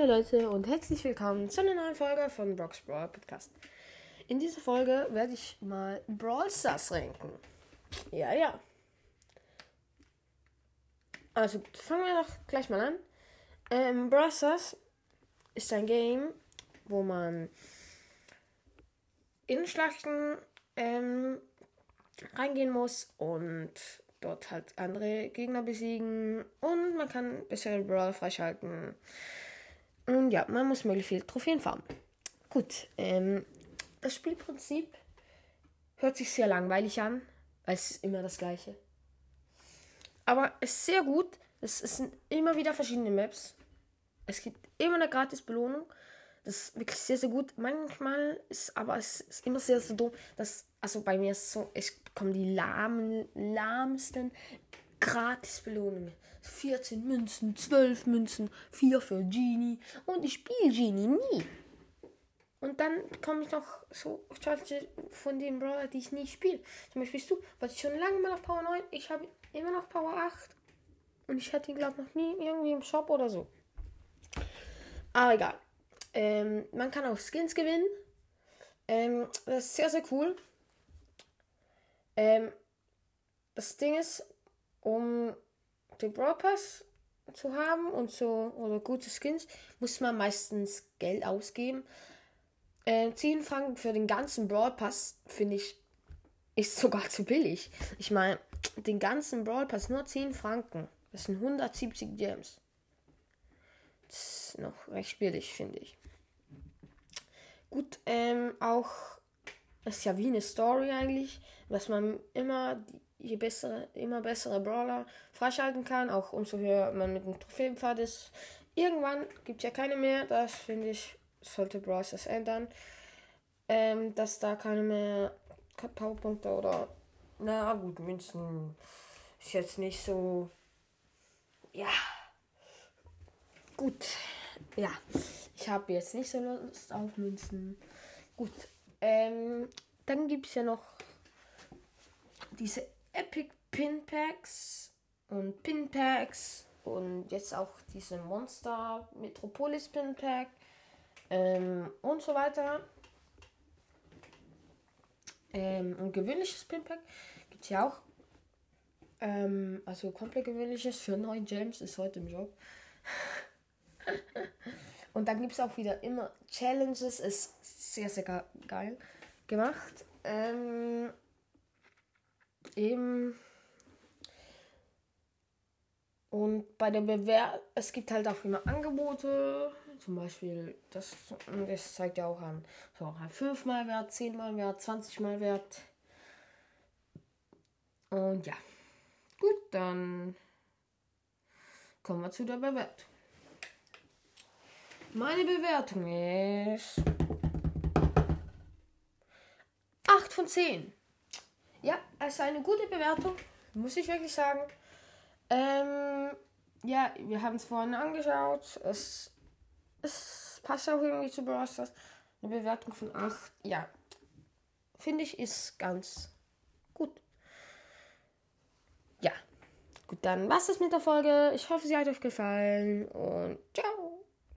Hallo Leute und herzlich willkommen zu einer neuen Folge von Brock's Brawl Podcast. In dieser Folge werde ich mal Brawl Stars ranken. Ja, ja. Also fangen wir doch gleich mal an. Ähm, Brawl Stars ist ein Game, wo man in Schlachten ähm, reingehen muss und dort halt andere Gegner besiegen und man kann bessere Brawler freischalten. Und ja, man muss möglichst viele Trophäen farmen. Gut, ähm, das Spielprinzip hört sich sehr langweilig an, weil es ist immer das gleiche. Aber es ist sehr gut. Es, sind immer wieder verschiedene Maps. Es gibt immer eine gratis Belohnung. Das ist wirklich sehr, sehr gut. Manchmal ist aber es ist immer sehr, sehr dumm. Dass, also bei mir ist es so, ich bekomme die lahmsten gratis Belohnungen. 14 Münzen, 12 Münzen, 4 für Genie. Und ich spiele Genie nie. Und dann bekomme ich noch so von den Brawler, die ich nie spiele. Zum Beispiel du, was ich schon lange mal auf Power 9, ich habe immer noch Power 8. Und ich hatte ihn, glaube ich, noch nie irgendwie im Shop oder so. Aber egal. Ähm, man kann auch Skins gewinnen. Ähm, das ist sehr, sehr cool. Ähm, das Ding ist, um den Brawl Pass zu haben und so oder gute Skins, muss man meistens Geld ausgeben. Äh, 10 Franken für den ganzen Brawl Pass finde ich ist sogar zu billig. Ich meine, den ganzen Brawl Pass nur 10 Franken. Das sind 170 Gems. Das ist noch recht billig, finde ich. Gut, ähm, auch ist ja wie eine Story eigentlich, dass man immer je bessere, immer bessere Brawler freischalten kann, auch umso höher man mit dem Trophäenpfad ist. Irgendwann gibt es ja keine mehr, das finde ich, sollte Brawl das ändern, ähm, dass da keine mehr Powerpunkte oder, na gut, Münzen ist jetzt nicht so, ja, gut, ja, ich habe jetzt nicht so Lust auf Münzen. Gut, ähm, dann gibt es ja noch diese Epic Pin Packs und Pin Packs und jetzt auch diese Monster Metropolis Pin Pack ähm, und so weiter. Ähm, ein gewöhnliches Pin Pack gibt es ja auch. Ähm, also komplett gewöhnliches für 9 Gems ist heute im Job. und dann gibt es auch wieder immer Challenges. Ist sehr, sehr geil gemacht. Ähm, eben. Und bei der Bewertung, es gibt halt auch immer Angebote. Zum Beispiel, das, das zeigt ja auch an. So, 5 mal wert, 10 mal wert, 20 mal wert. Und ja. Gut, dann kommen wir zu der Bewertung. Meine Bewertung ist 8 von 10. Ja, es ist eine gute Bewertung, muss ich wirklich sagen. Ähm, ja, wir haben es vorhin angeschaut. Es, es passt auch irgendwie zu Stars. Eine Bewertung von 8. Ja, finde ich, ist ganz gut. Ja, gut, dann was ist mit der Folge. Ich hoffe, sie hat euch gefallen und ciao.